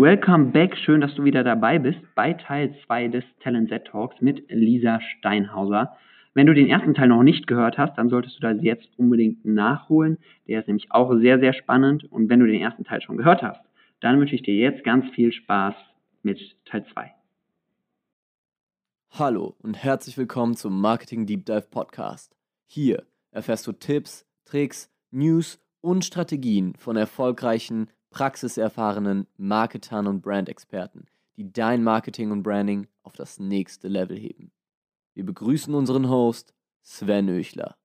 Welcome back, schön, dass du wieder dabei bist bei Teil 2 des Talent Z Talks mit Lisa Steinhauser. Wenn du den ersten Teil noch nicht gehört hast, dann solltest du das jetzt unbedingt nachholen. Der ist nämlich auch sehr, sehr spannend. Und wenn du den ersten Teil schon gehört hast, dann wünsche ich dir jetzt ganz viel Spaß mit Teil 2. Hallo und herzlich willkommen zum Marketing Deep Dive Podcast. Hier erfährst du Tipps, Tricks, News und Strategien von erfolgreichen praxiserfahrenen Marketern und Brandexperten, die dein Marketing und Branding auf das nächste Level heben. Wir begrüßen unseren Host Sven Öchler.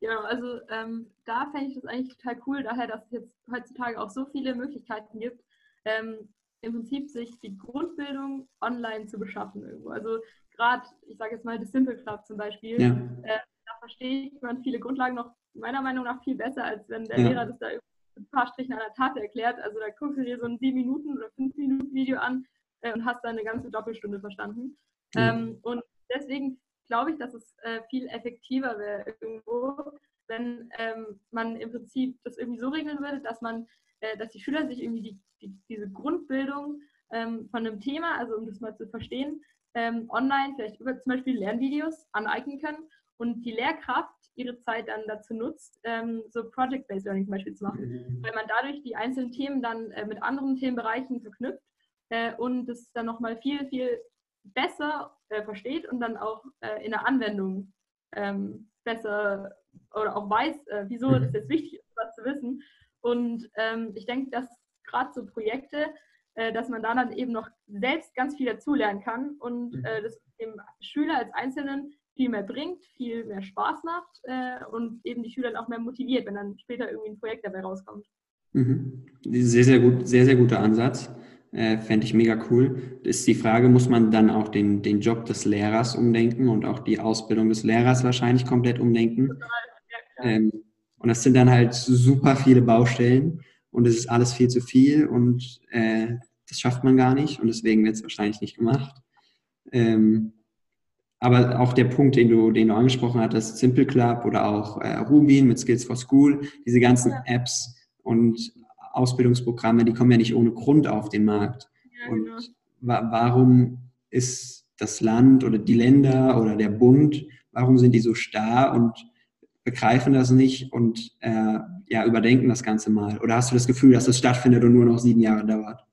Genau, also ähm, da fände ich das eigentlich total cool, daher, dass es jetzt heutzutage auch so viele Möglichkeiten gibt, ähm, im Prinzip sich die Grundbildung online zu beschaffen irgendwo. Also gerade, ich sage jetzt mal, das Simple Club zum Beispiel, ja. äh, da verstehe man viele Grundlagen noch meiner Meinung nach viel besser, als wenn der ja. Lehrer das da ein paar Strichen an der Tafel erklärt. Also da guckst du dir so ein 7 Minuten oder 5 Minuten Video an äh, und hast da eine ganze Doppelstunde verstanden. Mhm. Ähm, und deswegen glaube ich, dass es äh, viel effektiver wäre irgendwo, wenn ähm, man im Prinzip das irgendwie so regeln würde, dass man, äh, dass die Schüler sich irgendwie die, die, diese Grundbildung ähm, von einem Thema, also um das mal zu verstehen, ähm, online vielleicht über zum Beispiel Lernvideos aneignen können und die Lehrkraft ihre Zeit dann dazu nutzt, ähm, so Project-Based Learning zum Beispiel zu machen, mhm. weil man dadurch die einzelnen Themen dann äh, mit anderen Themenbereichen verknüpft äh, und es dann nochmal viel, viel besser äh, versteht und dann auch äh, in der Anwendung ähm, besser oder auch weiß, äh, wieso mhm. das jetzt wichtig ist, was zu wissen. Und ähm, ich denke, dass gerade so Projekte, äh, dass man da dann eben noch selbst ganz viel dazulernen kann und mhm. das dem Schüler als Einzelnen viel mehr bringt, viel mehr Spaß macht äh, und eben die Schüler dann auch mehr motiviert, wenn dann später irgendwie ein Projekt dabei rauskommt. Mhm. Sehr, sehr gut, sehr, sehr guter Ansatz. Äh, Fände ich mega cool. Ist die Frage, muss man dann auch den, den Job des Lehrers umdenken und auch die Ausbildung des Lehrers wahrscheinlich komplett umdenken? Total, ja, ähm, und das sind dann halt super viele Baustellen und es ist alles viel zu viel und äh, das schafft man gar nicht und deswegen wird es wahrscheinlich nicht gemacht. Ähm, aber auch der Punkt, den du, den du angesprochen hattest, Simple Club oder auch äh, Rubin mit Skills for School, diese ganzen Apps und Ausbildungsprogramme, die kommen ja nicht ohne Grund auf den Markt. Ja, genau. Und wa warum ist das Land oder die Länder oder der Bund, warum sind die so starr und begreifen das nicht und äh, ja, überdenken das Ganze mal? Oder hast du das Gefühl, dass das stattfindet und nur noch sieben Jahre dauert?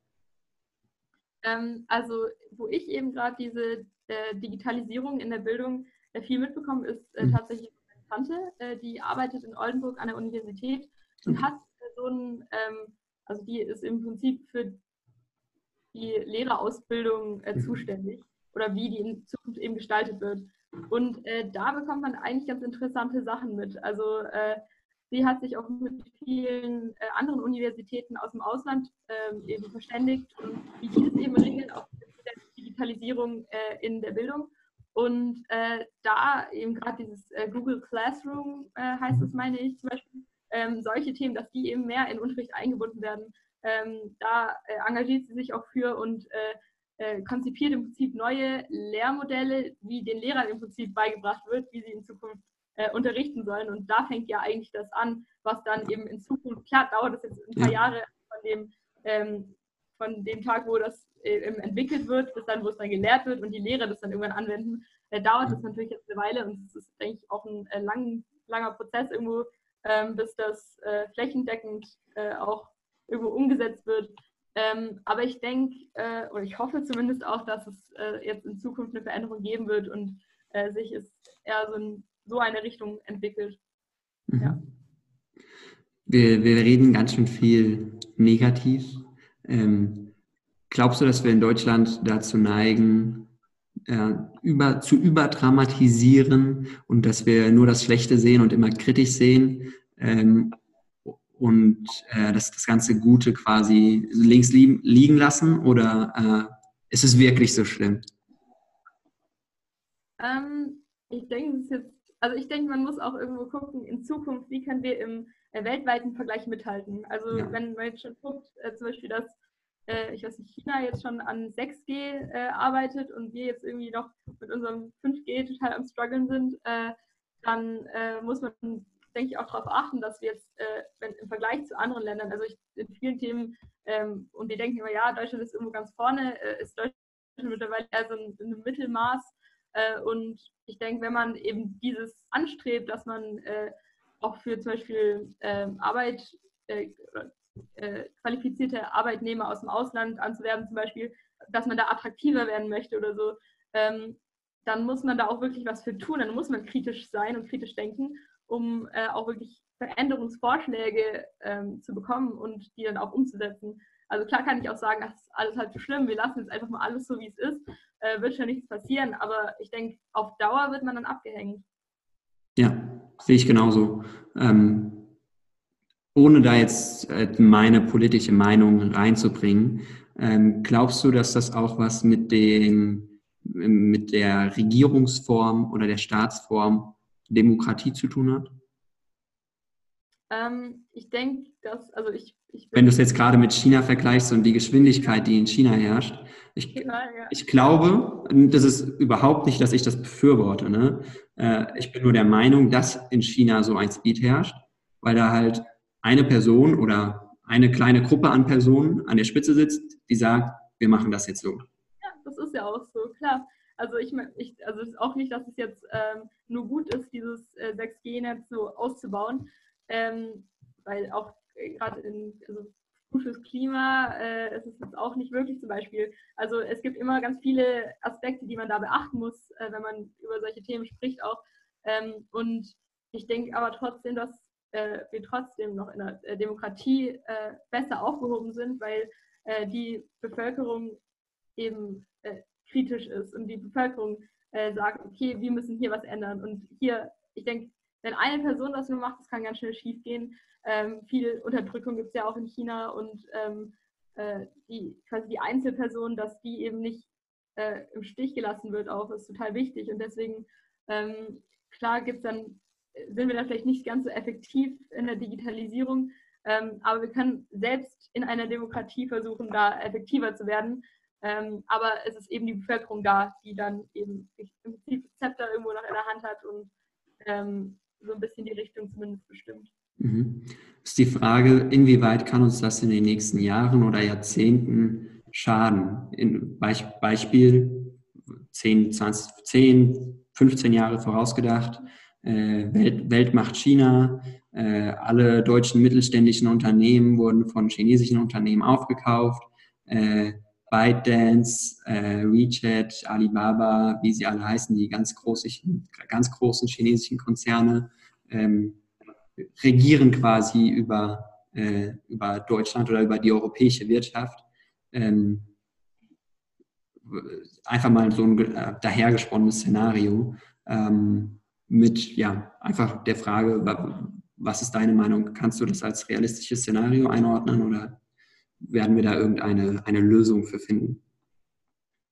Ähm, also, wo ich eben gerade diese äh, Digitalisierung in der Bildung äh, viel mitbekommen, ist äh, mhm. tatsächlich meine Tante, äh, die arbeitet in Oldenburg an der Universität und mhm. hat so ein, ähm, also die ist im Prinzip für die Lehrerausbildung äh, mhm. zuständig oder wie die in Zukunft eben gestaltet wird. Und äh, da bekommt man eigentlich ganz interessante Sachen mit. Also sie hat sich auch mit vielen äh, anderen Universitäten aus dem Ausland äh, eben verständigt und wie die das eben regeln, auch Digitalisierung äh, in der Bildung. Und äh, da eben gerade dieses äh, Google Classroom äh, heißt es, meine ich zum Beispiel, ähm, solche Themen, dass die eben mehr in Unterricht eingebunden werden. Ähm, da äh, engagiert sie sich auch für und äh, konzipiert im Prinzip neue Lehrmodelle, wie den Lehrern im Prinzip beigebracht wird, wie sie in Zukunft unterrichten sollen. Und da fängt ja eigentlich das an, was dann eben in Zukunft, klar dauert das jetzt ein paar Jahre von dem, ähm, von dem Tag, wo das entwickelt wird, bis dann, wo es dann gelehrt wird und die Lehrer das dann irgendwann anwenden, äh, dauert das natürlich jetzt eine Weile und es ist, denke ich, auch ein äh, lang, langer Prozess irgendwo, ähm, bis das äh, flächendeckend äh, auch irgendwo umgesetzt wird. Ähm, aber ich denke, äh, oder ich hoffe zumindest auch, dass es jetzt in Zukunft eine Veränderung geben wird und sich es eher so in so eine Richtung entwickelt. Mhm. Ja. Wir, wir reden ganz schön viel negativ. Ähm, Glaubst du, dass wir in Deutschland dazu neigen, äh, über, zu überdramatisieren und dass wir nur das Schlechte sehen und immer kritisch sehen ähm, und äh, das, das ganze Gute quasi links liegen, liegen lassen? Oder äh, ist es wirklich so schlimm? Ähm, ich denke, jetzt, also ich denke, man muss auch irgendwo gucken, in Zukunft, wie können wir im äh, weltweiten Vergleich mithalten. Also ja. wenn man jetzt schon guckt, äh, zum Beispiel, dass äh, ich weiß nicht, China jetzt schon an 6G äh, arbeitet und wir jetzt irgendwie noch mit unserem 5G total am struggeln sind, äh, dann äh, muss man, denke ich, auch darauf achten, dass wir jetzt, äh, wenn im Vergleich zu anderen Ländern, also ich, in vielen Themen Ähm, und die denken immer, ja, Deutschland ist irgendwo ganz vorne, äh, ist Deutschland mittlerweile eher so ein, ein Mittelmaß. Und ich denke, wenn man eben dieses anstrebt, dass man auch für zum Beispiel ähm, Arbeit, äh, qualifizierte Arbeitnehmer aus dem Ausland anzuwerben, zum Beispiel, dass man da attraktiver werden möchte oder so, ähm, dann muss man da auch wirklich was für tun. Dann muss man kritisch sein und kritisch denken, um äh, auch wirklich Veränderungsvorschläge ähm, zu bekommen und die dann auch umzusetzen. Also klar kann ich auch sagen, das ist alles halt zu schlimm, wir lassen jetzt einfach mal alles so, wie es ist, äh, wird schon nichts passieren, aber ich denke, auf Dauer wird man dann abgehängt. Ja, sehe ich genauso. Ähm, ohne da jetzt äh, meine politische Meinung reinzubringen, ähm, glaubst du, dass das auch was mit dem mit der Regierungsform oder der Staatsform Demokratie zu tun hat? Ähm, ich denke, dass, also ich, ich Wenn du es jetzt gerade mit China vergleichst und die Geschwindigkeit, die in China herrscht, ich, genau, ja. ich glaube, das ist überhaupt nicht, dass ich das befürworte. Ne? Äh, ich bin nur der Meinung, dass in China so ein Speed herrscht, weil da halt eine Person oder eine kleine Gruppe an Personen an der Spitze sitzt, die sagt, wir machen das jetzt so. Ja, das ist ja auch so, klar. Also ich, ich also es ist auch nicht, dass es jetzt ähm, nur gut ist, dieses äh, 6G-Netz so auszubauen, ähm, weil auch äh, gerade in also fürs Klima äh, ist es jetzt auch nicht wirklich zum Beispiel. Also es gibt immer ganz viele Aspekte, die man da beachten muss, äh, wenn man über solche Themen spricht auch. Ähm, und ich denke aber trotzdem, dass äh, wir trotzdem noch in der äh, Demokratie äh, besser aufgehoben sind, weil die Bevölkerung eben kritisch ist und die Bevölkerung äh, sagt, okay, wir müssen hier was ändern. Und hier, ich denke, wenn eine Person das nur macht, das kann ganz schnell schief gehen. Ähm, viel Unterdrückung gibt es ja auch in China und ähm, äh, die, quasi die Einzelperson, dass die eben nicht äh, im Stich gelassen wird, auch ist total wichtig. Und deswegen, ähm, klar, gibt's dann, sind wir da vielleicht nicht ganz so effektiv in der Digitalisierung, ähm, aber wir können selbst in einer Demokratie versuchen, da effektiver zu werden. Ähm, aber es ist eben die Bevölkerung da, die dann eben im Prinzip das Zepter irgendwo noch in der Hand hat und ähm, so ein bisschen die Richtung zumindest bestimmt. Mhm. Ist die Frage, inwieweit kann uns das in den nächsten Jahren oder Jahrzehnten schaden? In Beispiel 10, 20, 10 15 Jahre vorausgedacht, Welt, Weltmacht China, äh, alle deutschen mittelständischen Unternehmen wurden von chinesischen Unternehmen aufgekauft. Äh, ByteDance, äh, WeChat, Alibaba, wie sie alle heißen, die ganz großen, ganz großen chinesischen Konzerne, ähm, regieren quasi über, äh, über Deutschland oder über die europäische Wirtschaft. Ähm, einfach mal so ein äh, dahergesponnenes Szenario ähm, mit ja einfach der Frage, was ist deine Meinung? Kannst du das als realistisches Szenario einordnen oder werden wir da irgendeine eine Lösung für finden?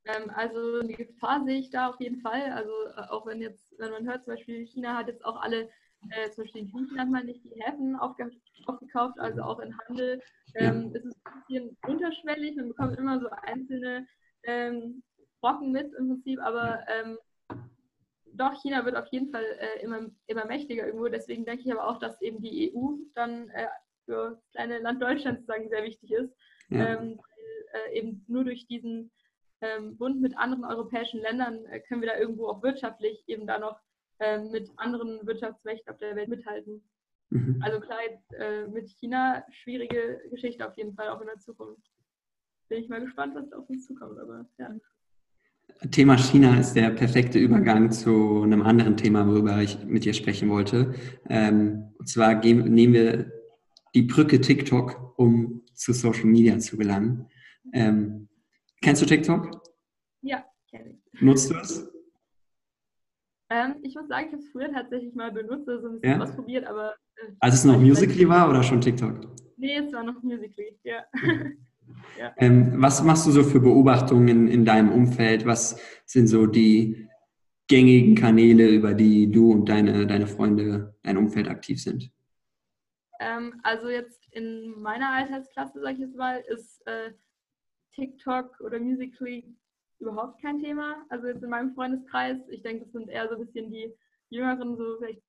Ähm, also eine Gefahr sehe ich da auf jeden Fall. Also äh, auch wenn jetzt, wenn man hört, zum Beispiel China hat jetzt auch alle, äh, zum Beispiel in Griechenland mal nicht die Häfen aufge aufgekauft, also auch in Handel ähm, ja. ist es ein bisschen unterschwellig. Man bekommt immer so einzelne ähm, Brocken mit im Prinzip, aber ähm, doch, China wird auf jeden Fall äh, immer, immer mächtiger irgendwo. Deswegen denke ich aber auch, dass eben die EU dann äh, für das kleine Land Deutschland sozusagen sehr wichtig ist. Ja. Ähm, weil, äh, eben nur durch diesen ähm, Bund mit anderen europäischen Ländern äh, können wir da irgendwo auch wirtschaftlich eben da noch äh, mit anderen Wirtschaftsmächten auf der Welt mithalten. Mhm. Also klar, jetzt, äh, mit China schwierige Geschichte auf jeden Fall auch in der Zukunft. Bin ich mal gespannt, was auf uns zukommt, aber ja. Thema China ist der perfekte Übergang zu einem anderen Thema, worüber ich mit dir sprechen wollte. Ähm, und zwar gehen, nehmen wir die Brücke TikTok, um zu Social Media zu gelangen. Ähm, kennst du TikTok? Ja, kenne ich. Nutzt du es? Ähm, ich muss sagen, ich habe es früher tatsächlich mal benutzt, also ein bisschen ja? ausprobiert, aber. Äh, Als es noch Musically war oder schon TikTok? Nee, es war noch Musically, ja. Ja. Ähm, was machst du so für Beobachtungen in, in deinem Umfeld? Was sind so die gängigen Kanäle, über die du und deine, deine Freunde, dein Umfeld aktiv sind? Ähm, also jetzt in meiner Altersklasse, sage ich jetzt mal, ist äh, TikTok oder Musically überhaupt kein Thema. Also jetzt in meinem Freundeskreis, ich denke, das sind eher so ein bisschen die jüngeren, so vielleicht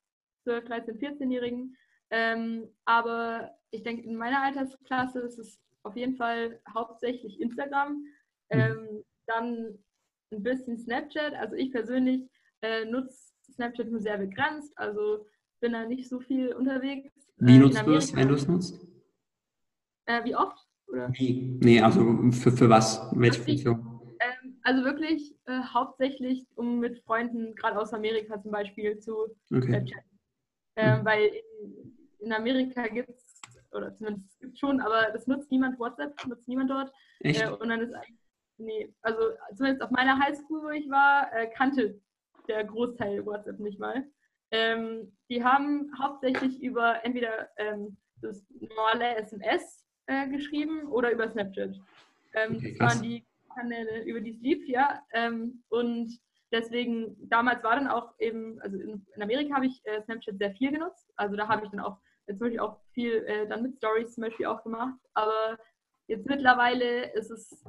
12, 13, 14-Jährigen. Ähm, aber ich denke, in meiner Altersklasse ist es auf jeden Fall hauptsächlich Instagram, mhm. ähm, dann ein bisschen Snapchat. Also ich persönlich äh, nutze Snapchat nur sehr begrenzt, also bin da nicht so viel unterwegs. Wie äh, nutzt du es, wenn du es nutzt? Äh, wie oft? Oder? Wie? Nee, also für, für was? Welche Funktion? Ähm, also wirklich äh, hauptsächlich, um mit Freunden, gerade aus Amerika zum Beispiel, zu okay. chatten. Mhm. Weil in, in Amerika gibt es, oder zumindest gibt es schon, aber das nutzt niemand WhatsApp, nutzt niemand dort. Echt? Äh, und dann ist eigentlich, nee, also zumindest auf meiner Highschool, wo ich war, äh, kannte der Großteil WhatsApp nicht mal. Ähm, die haben hauptsächlich über entweder ähm, das normale SMS äh, geschrieben oder über Snapchat. Ähm, okay, das waren die Kanäle, über die es lief, ja. Ähm, und deswegen, damals war dann auch eben, also in, in Amerika habe ich äh, Snapchat sehr viel genutzt. Also da habe ich dann auch zum Beispiel auch viel äh, dann mit Stories zum Beispiel auch gemacht. Aber jetzt mittlerweile ist es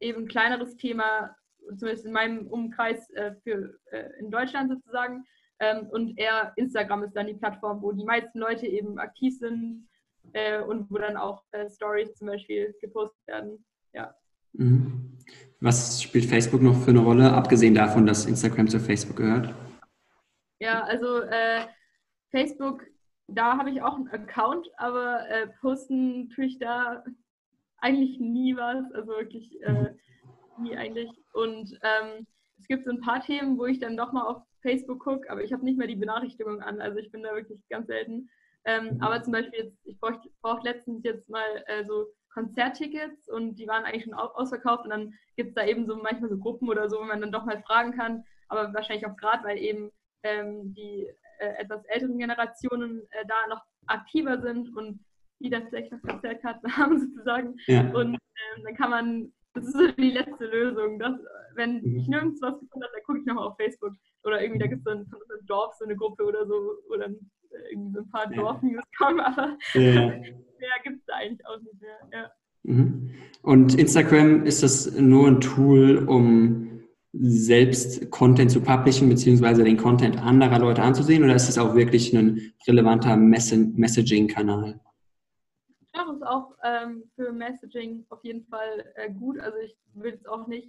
eben ein kleineres Thema, zumindest in meinem Umkreis äh, für, äh, in Deutschland sozusagen. Ähm, und eher Instagram ist dann die Plattform, wo die meisten Leute eben aktiv sind äh, und wo dann auch äh, Stories zum Beispiel gepostet werden. Ja. Mhm. Was spielt Facebook noch für eine Rolle, abgesehen davon, dass Instagram zu Facebook gehört? Ja, also äh, Facebook, da habe ich auch einen Account, aber äh, posten tue ich da eigentlich nie was, also wirklich äh, mhm. nie eigentlich. Und ähm, es gibt so ein paar Themen, wo ich dann doch mal auf Facebook gucke, aber ich habe nicht mehr die Benachrichtigung an, also ich bin da wirklich ganz selten. Ähm, mhm. aber zum Beispiel, jetzt, ich brauche brauch letztens jetzt mal äh, so Konzerttickets und die waren eigentlich schon ausverkauft und dann gibt es da eben so manchmal so Gruppen oder so, wo man dann doch mal fragen kann, aber wahrscheinlich auch gerade, weil eben ähm, die äh, etwas älteren Generationen äh, da noch aktiver sind und die dann vielleicht noch Konzertkarten haben sozusagen. Ja. Und ähm, dann kann man, das ist so die letzte Lösung, dass, wenn mhm. ich nirgends was gefunden habe, dann gucke ich nochmal auf Facebook oder irgendwie, da gibt es dann von Dorf so eine Gruppe oder so oder irgendwie so ein paar Dorfnews kommen, aber ja. mehr gibt es da eigentlich auch nicht mehr. Ja. Mhm. Und Instagram ist das nur ein Tool, um selbst Content zu publishen, beziehungsweise den Content anderer Leute anzusehen, oder ist es auch wirklich ein relevanter Mess Messaging-Kanal? Ja, ist auch ähm, für Messaging auf jeden Fall äh, gut. Also ich will es auch nicht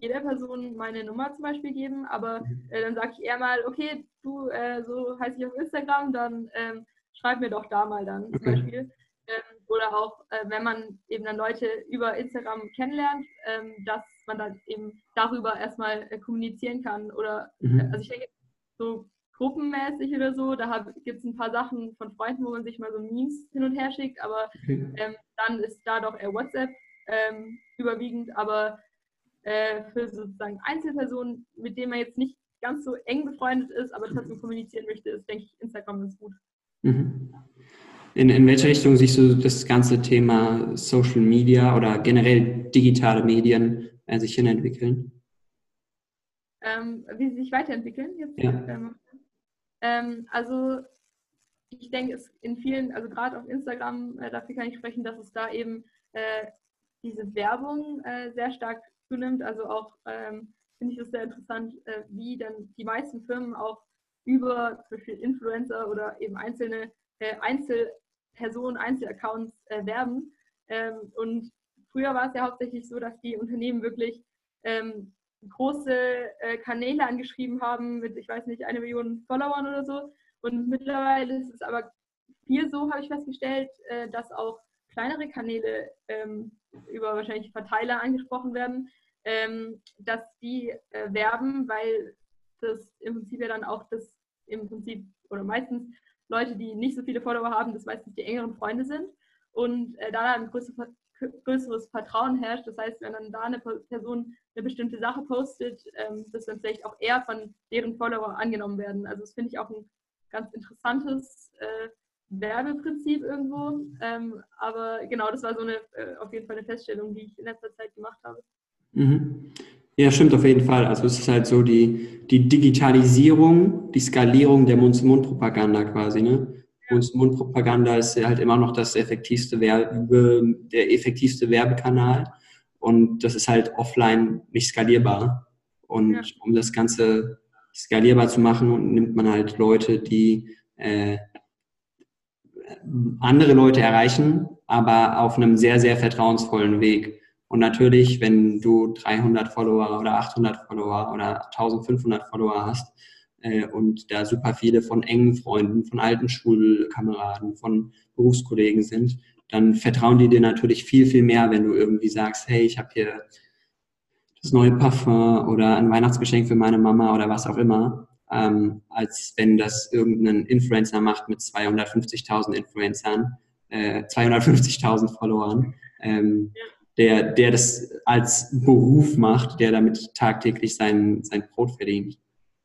jeder Person meine Nummer zum Beispiel geben, aber mhm. äh, dann sage ich eher mal, okay, du, äh, so heiße ich auf Instagram, dann ähm, schreib mir doch da mal dann okay. zum Beispiel. Ähm, oder auch, äh, wenn man eben dann Leute über Instagram kennenlernt, ähm, dass man dann eben darüber erstmal äh, kommunizieren kann. Oder, mhm. also ich denke, so gruppenmäßig oder so, da gibt es ein paar Sachen von Freunden, wo man sich mal so Memes hin und her schickt, aber okay. ähm, dann ist da doch eher WhatsApp ähm, überwiegend, aber äh, für sozusagen Einzelpersonen, mit denen man jetzt nicht ganz so eng befreundet ist, aber trotzdem kommunizieren möchte, ist, denke ich, Instagram ganz gut. Mhm. In, in welche Richtung siehst du das ganze Thema Social Media oder generell digitale Medien äh, sich hinentwickeln? Ähm, wie sie sich weiterentwickeln? Jetzt, ja. ähm, also ich denke, es in vielen, also gerade auf Instagram, äh, dafür kann ich sprechen, dass es da eben äh, diese Werbung äh, sehr stark zunimmt. Also auch ähm, finde ich es sehr interessant, äh, wie dann die meisten Firmen auch über zum Beispiel Influencer oder eben einzelne äh, Einzelpersonen, Einzelaccounts äh, werben. Ähm, und früher war es ja hauptsächlich so, dass die Unternehmen wirklich ähm, große äh, Kanäle angeschrieben haben mit, ich weiß nicht, eine Million Followern oder so. Und mittlerweile ist es aber viel so, habe ich festgestellt, äh, dass auch kleinere Kanäle ähm, über wahrscheinlich Verteiler angesprochen werden, ähm, dass die äh, werben, weil das im Prinzip ja dann auch das im Prinzip oder meistens Leute, die nicht so viele Follower haben, das meistens die engeren Freunde sind und äh, da ein größeres, größeres Vertrauen herrscht. Das heißt, wenn dann da eine Person eine bestimmte Sache postet, ähm, dass dann vielleicht auch eher von deren Follower angenommen werden. Also das finde ich auch ein ganz interessantes äh, Werbeprinzip irgendwo. Ähm, aber genau, das war so eine äh, auf jeden Fall eine Feststellung, die ich in letzter Zeit gemacht habe. Mhm. Ja, stimmt auf jeden Fall. Also es ist halt so die, die Digitalisierung, die Skalierung der Mund-zu-Mund-Propaganda quasi. Ne? Mund-zu-Mund-Propaganda ist halt immer noch das effektivste Werbe, der effektivste Werbekanal. Und das ist halt offline nicht skalierbar. Und ja. um das Ganze skalierbar zu machen, nimmt man halt Leute, die äh, andere Leute erreichen, aber auf einem sehr, sehr vertrauensvollen Weg. Und natürlich, wenn du 300 Follower oder 800 Follower oder 1500 Follower hast äh, und da super viele von engen Freunden, von alten Schulkameraden, von Berufskollegen sind, dann vertrauen die dir natürlich viel, viel mehr, wenn du irgendwie sagst, hey, ich habe hier das neue Parfum oder ein Weihnachtsgeschenk für meine Mama oder was auch immer, ähm, als wenn das irgendein Influencer macht mit 250.000 Influencern, äh, 250.000 Followern, ähm, der, der das als Beruf macht, der damit tagtäglich sein, sein Brot verdient.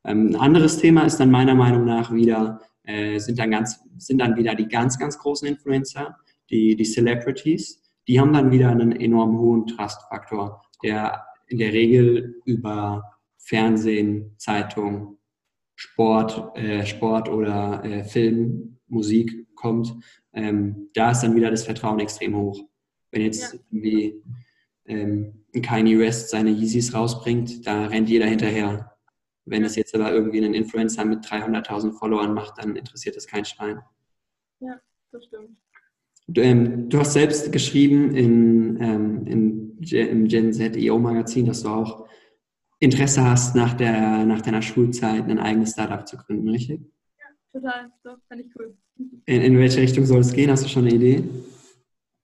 Ähm, ein anderes Thema ist dann meiner Meinung nach wieder, äh, sind, dann ganz, sind dann wieder die ganz, ganz großen Influencer, die, die Celebrities, die haben dann wieder einen enorm hohen Trust-Faktor, der in der Regel über Fernsehen, Zeitung, Sport, äh, Sport oder äh, Film, Musik kommt, ähm, da ist dann wieder das Vertrauen extrem hoch. Wenn jetzt ja. irgendwie ähm, Kanye West seine Yeezys rausbringt, da rennt jeder hinterher. Wenn es jetzt aber irgendwie einen Influencer mit 300.000 Followern macht, dann interessiert das kein Schwein. Ja, das stimmt. Du, ähm, du hast selbst geschrieben in, ähm, in, im Gen Z EO Magazin, dass du auch Interesse hast, nach, der, nach deiner Schulzeit ein eigenes Startup zu gründen, richtig? Ja, total. Doch, fand ich cool. In, in welche Richtung soll es gehen? Hast du schon eine Idee?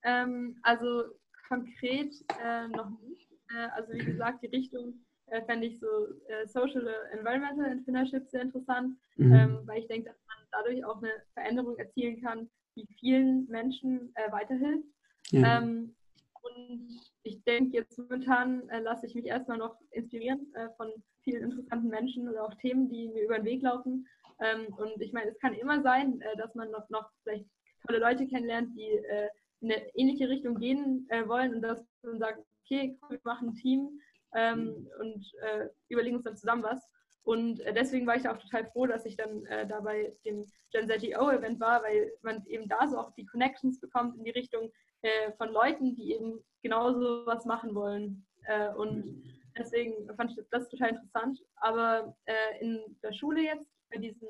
Ähm, also konkret äh, noch nicht. Äh, also wie gesagt, die Richtung äh, fände ich so äh, Social Environmental Entrepreneurship sehr interessant, mhm. ähm, weil ich denke, dass man dadurch auch eine Veränderung erzielen kann, die vielen Menschen äh, weiterhilft. Ja. Ähm, und ich denke, jetzt momentan äh, lasse ich mich erstmal noch inspirieren äh, von vielen interessanten Menschen oder auch Themen, die mir über den Weg laufen. Ähm, und ich meine, es kann immer sein, äh, dass man noch, noch vielleicht tolle Leute kennenlernt, die äh, in eine ähnliche Richtung gehen äh, wollen und dass man sagt, okay, wir machen ein Team ähm, und äh, überlegen uns dann zusammen was. Und äh, deswegen war ich auch total froh, dass ich dann äh, da bei dem Gen ZTO-Event war, weil man eben da so auch die Connections bekommt in die Richtung äh, von Leuten, die eben genauso was machen wollen. Äh, und deswegen fand ich das total interessant. Aber äh, in der Schule jetzt, bei diesem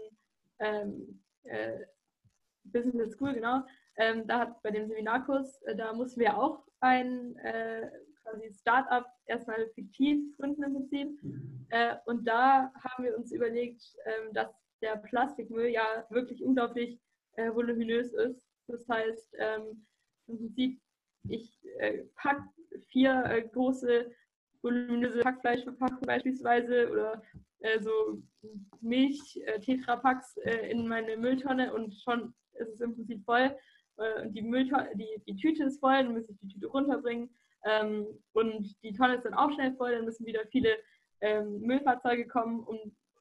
ähm, äh, Business School, genau, ähm, da hat bei dem Seminarkurs, da mussten wir auch ein quasi Startup erstmal fiktiv gründen im Prinzip. Äh, und da haben wir uns überlegt, äh, dass der Plastikmüll ja wirklich unglaublich äh, voluminös ist. Das heißt, ähm, im Prinzip, ich äh, packe vier äh, große voluminöse Hackfleischverpackungen beispielsweise oder äh, so Milch-Tetrapacks in meine Mülltonne und schon ist es im Prinzip voll. und die, die, die Tüte ist voll, dann muss ich die Tüte runterbringen ähm, und die Tonne ist dann auch schnell voll, dann müssen wieder viele ähm, Müllfahrzeuge kommen, um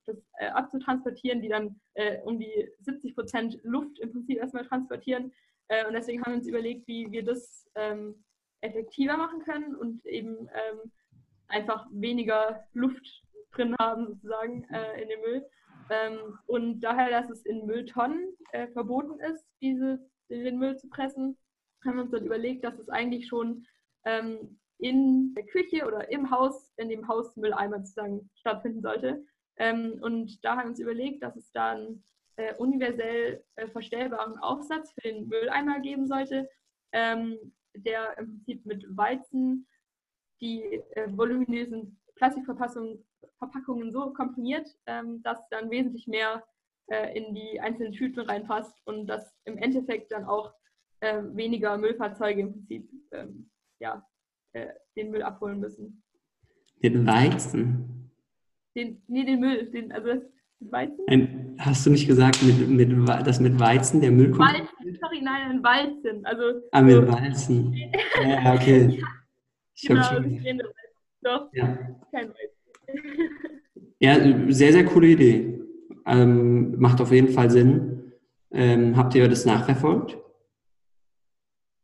das äh, abzutransportieren, die dann äh, um die 70 Prozent Luft im Prinzip erstmal transportieren. Äh, und deswegen haben wir uns überlegt, wie wir das ähm, effektiver machen können und eben ähm, einfach weniger Luft drin haben, sozusagen, äh, in dem Müll. Ähm, und daher, dass es in Mülltonnen äh, verboten ist, diese, den Müll zu pressen, haben wir uns dann überlegt, dass es eigentlich schon ähm, in der Küche oder im Haus, in dem Hausmülleimer sozusagen stattfinden sollte. Ähm, und da haben wir uns überlegt, dass es da einen äh, universell äh, verstellbaren Aufsatz für den Mülleimer geben sollte, ähm, der im Prinzip mit Weizen die äh, voluminösen Plastikverpackungen so komprimiert, ähm, dass dann wesentlich mehr äh, in die einzelnen Tüten reinpasst und dass im Endeffekt dann auch äh, weniger Müllfahrzeuge im Prinzip ja, äh, den Müll abholen müssen. Den Weizen? Den, nee, den Müll. Den, also das Weizen? Ein, hast du nicht gesagt, mit, mit, dass mit Weizen der Müll kommt? Weizen, sorry, nein, ein Weizen. Also, ah, mit so. Weizen. ja, okay. Ich genau, das ist Doch, ja. kein Weizen. ja, sehr, sehr coole Idee. Ähm, macht auf jeden Fall Sinn. Ähm, habt ihr das nachverfolgt?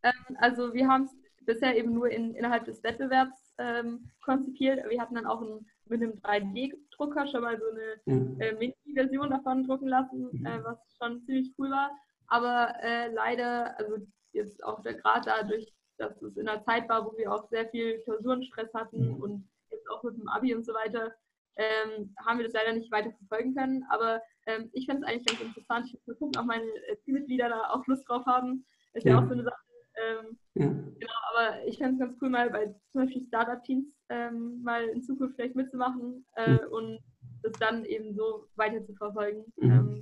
Ähm, also wir haben es bisher eben nur in, innerhalb des Wettbewerbs ähm, konzipiert. Wir hatten dann auch ein, mit einem 3D-Drucker schon mal so eine mhm. äh, Mini-Version davon drucken lassen, mhm. äh, was schon ziemlich cool war. Aber äh, leider, also jetzt auch gerade dadurch, dass es in einer Zeit war, wo wir auch sehr viel Klausurenstress hatten mhm. und jetzt auch mit dem Abi und so weiter, ähm, haben wir das leider nicht weiter verfolgen können. Aber ähm, ich finde es eigentlich ganz interessant. Ich muss mal gucken, ob meine äh, Teammitglieder da auch Lust drauf haben. Ist ja, ja auch so eine Sache. Ähm, ja. Genau, aber ich fände es ganz cool, mal bei zum Beispiel Startup-Teams ähm, mal in Zukunft vielleicht mitzumachen äh, mhm. und das dann eben so weiter zu verfolgen. Mhm. Ähm,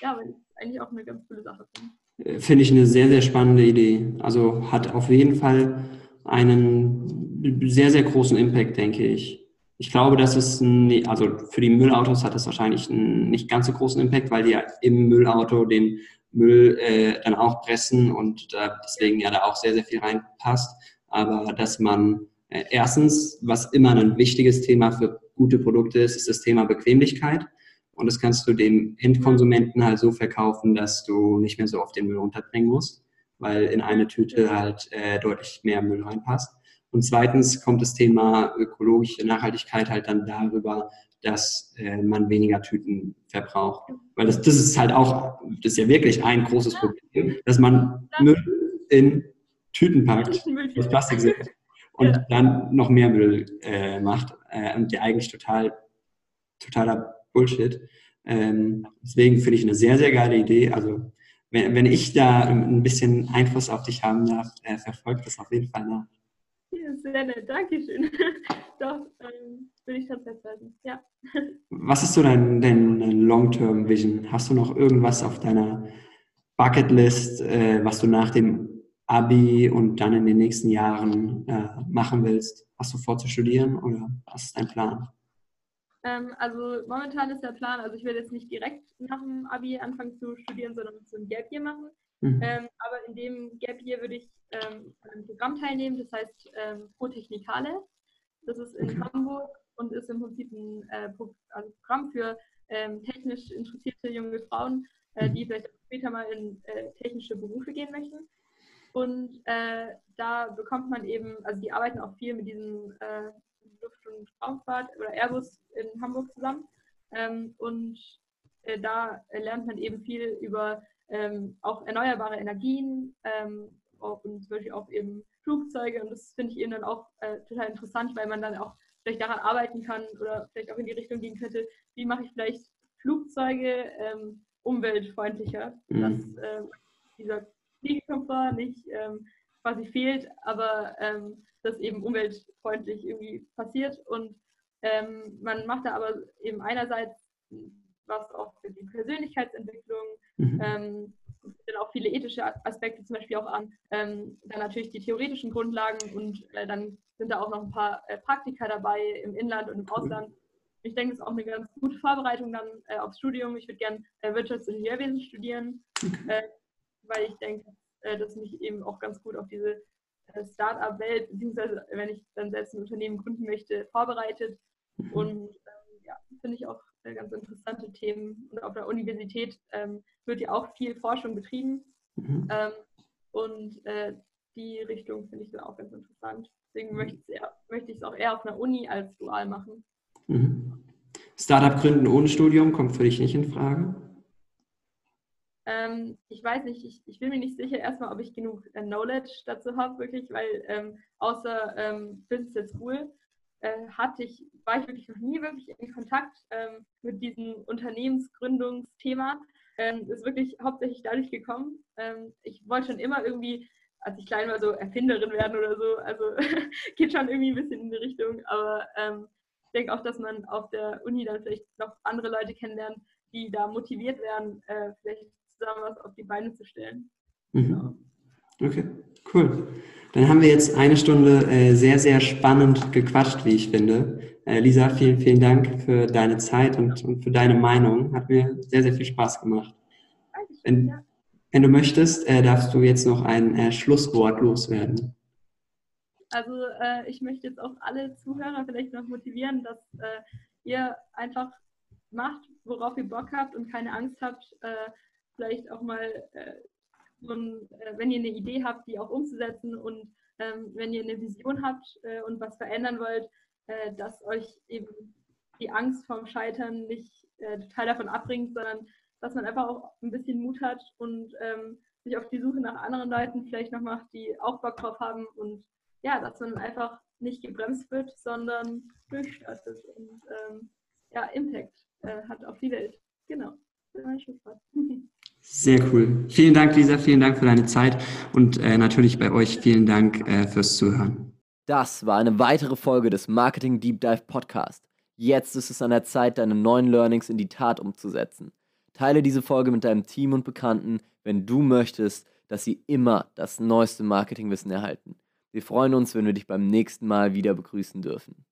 ja, weil ich eigentlich auch eine ganz coole Sache finde. Äh, finde ich eine sehr, sehr spannende Idee. Also hat auf jeden Fall einen sehr, sehr großen Impact, denke ich. Ich glaube, dass es, ein, also für die Müllautos hat es wahrscheinlich einen nicht ganz so großen Impact, weil die ja im Müllauto den Müll äh, dann auch pressen und äh, deswegen ja da auch sehr, sehr viel reinpasst. Aber dass man äh, erstens, was immer ein wichtiges Thema für gute Produkte ist, ist das Thema Bequemlichkeit. Und das kannst du dem Endkonsumenten halt so verkaufen, dass du nicht mehr so oft den Müll runterbringen musst, weil in eine Tüte halt äh, deutlich mehr Müll reinpasst. Und zweitens kommt das Thema ökologische Nachhaltigkeit halt dann darüber, dass äh, man weniger Tüten verbraucht. Weil das, das ist halt auch, das ist ja wirklich ein großes Problem, dass man Müll in Tüten packt, aus Plastik sind und ja. dann noch mehr Müll äh, macht äh, und der eigentlich total, totaler Bullshit. Ähm, deswegen finde ich eine sehr, sehr geile Idee. Also wenn, wenn ich da ein bisschen Einfluss auf dich haben darf, äh, verfolgt das auf jeden Fall nach. Sehr nett, Dankeschön. Doch, ähm, würde ich schon festhalten, ja. Was ist so dein, dein Long-Term-Vision? Hast du noch irgendwas auf deiner Bucketlist, äh, was du nach dem Abi und dann in den nächsten Jahren äh, machen willst? Hast du vor zu studieren oder was ist dein Plan? Ähm, also momentan ist der Plan, also ich werde jetzt nicht direkt nach dem Abi anfangen zu studieren, sondern so ein Gap Year machen. Mhm. Ähm, aber in dem Gap Year würde ich ähm, an einem Programm teilnehmen, das heißt ähm, Pro Technikale. Das ist in okay. Hamburg und ist im Prinzip ein äh, also Programm für ähm, technisch interessierte junge Frauen, äh, die mhm. vielleicht später mal in äh, technische Berufe gehen möchten. Und äh, da bekommt man eben, also die arbeiten auch viel mit diesem äh, Luft- und Raumfahrt oder Airbus in Hamburg zusammen. Ähm, und äh, da lernt man eben viel über ähm, auch erneuerbare Energien ähm, und zum Beispiel auch eben Flugzeuge. Und das finde ich eben dann auch äh, total interessant, weil man dann auch vielleicht daran arbeiten kann oder vielleicht auch in die Richtung gehen könnte, wie mache ich vielleicht Flugzeuge ähm, umweltfreundlicher, mhm. dass äh, dieser Fliegekomfort nicht ähm, quasi fehlt, aber ähm, das eben umweltfreundlich irgendwie passiert. Und ähm, man macht da aber eben einerseits was auch für die Persönlichkeitsentwicklung, mhm. ähm, dann auch viele ethische Aspekte zum Beispiel auch an, ähm, dann natürlich die theoretischen Grundlagen und äh, dann sind da auch noch ein paar äh, Praktika dabei im Inland und im Ausland. Ich denke, das ist auch eine ganz gute Vorbereitung dann äh, aufs Studium. Ich würde gerne äh, Wirtschaftsingenieurwesen studieren, äh, weil ich denke, äh, dass mich eben auch ganz gut auf diese Start-up-Welt, beziehungsweise wenn ich dann selbst ein Unternehmen gründen möchte, vorbereitet. Mhm. Und ähm, ja, finde ich auch ganz interessante Themen. Und auf der Universität ähm, wird ja auch viel Forschung betrieben. Mhm. Ähm, und äh, die Richtung finde ich dann auch ganz interessant. Deswegen möchte ich es auch eher auf einer Uni als dual machen. Mhm. Startup gründen ohne Studium kommt für dich nicht in Frage? Ähm, ich weiß nicht, ich, ich, bin mir nicht sicher erstmal, ob ich genug äh, Knowledge dazu habe, wirklich, weil ähm, außer ähm, Business School äh, hatte ich, war ich wirklich noch nie wirklich in Kontakt ähm, mit diesem Unternehmensgründungsthema. Ähm, ist wirklich hauptsächlich dadurch gekommen. Ähm, ich wollte schon immer irgendwie, als ich klein war, so Erfinderin werden oder so. Also geht schon irgendwie ein bisschen in die Richtung. Aber ähm, ich denke auch, dass man auf der Uni dann vielleicht noch andere Leute kennenlernt, die da motiviert werden, äh, vielleicht zusammen was auf die Beine zu stellen. Mhm. Genau. Okay, cool. Dann haben wir jetzt eine Stunde äh, sehr, sehr spannend gequatscht, wie ich finde. Äh, Lisa, vielen, vielen Dank für deine Zeit und, und, für deine Meinung. Hat mir sehr, sehr viel Spaß gemacht. Wenn, wenn du möchtest, äh, darfst du jetzt noch ein äh, Schlusswort loswerden. Also äh, ich möchte jetzt auch alle Zuhörer vielleicht noch motivieren, dass äh, ihr einfach macht, worauf ihr Bock habt und keine Angst habt, vielleicht auch mal und äh, wenn ihr eine Idee habt, die auch umzusetzen und ähm, wenn ihr eine Vision habt äh, und was verändern wollt, äh, dass euch eben die Angst vorm Scheitern nicht äh, total davon abbringt, sondern dass man einfach auch ein bisschen Mut hat und ähm, sich auf die Suche nach anderen Leuten vielleicht noch macht, die auch Bock drauf haben und ja, dass man einfach nicht gebremst wird, sondern durchstartet. Und ähm, ja, Impact äh, hat auf die Welt. Genau. Sehr cool. Vielen Dank, Lisa. Vielen Dank für deine Zeit und äh, natürlich bei euch vielen Dank äh, fürs Zuhören. Das war eine weitere Folge des Marketing Deep Dive Podcast. Jetzt ist es an der Zeit, deine neuen Learnings in die Tat umzusetzen. Teile diese Folge mit deinem Team und Bekannten, wenn du möchtest, dass sie immer das neueste Marketingwissen erhalten. Wir freuen uns, wenn wir dich beim nächsten Mal wieder begrüßen dürfen.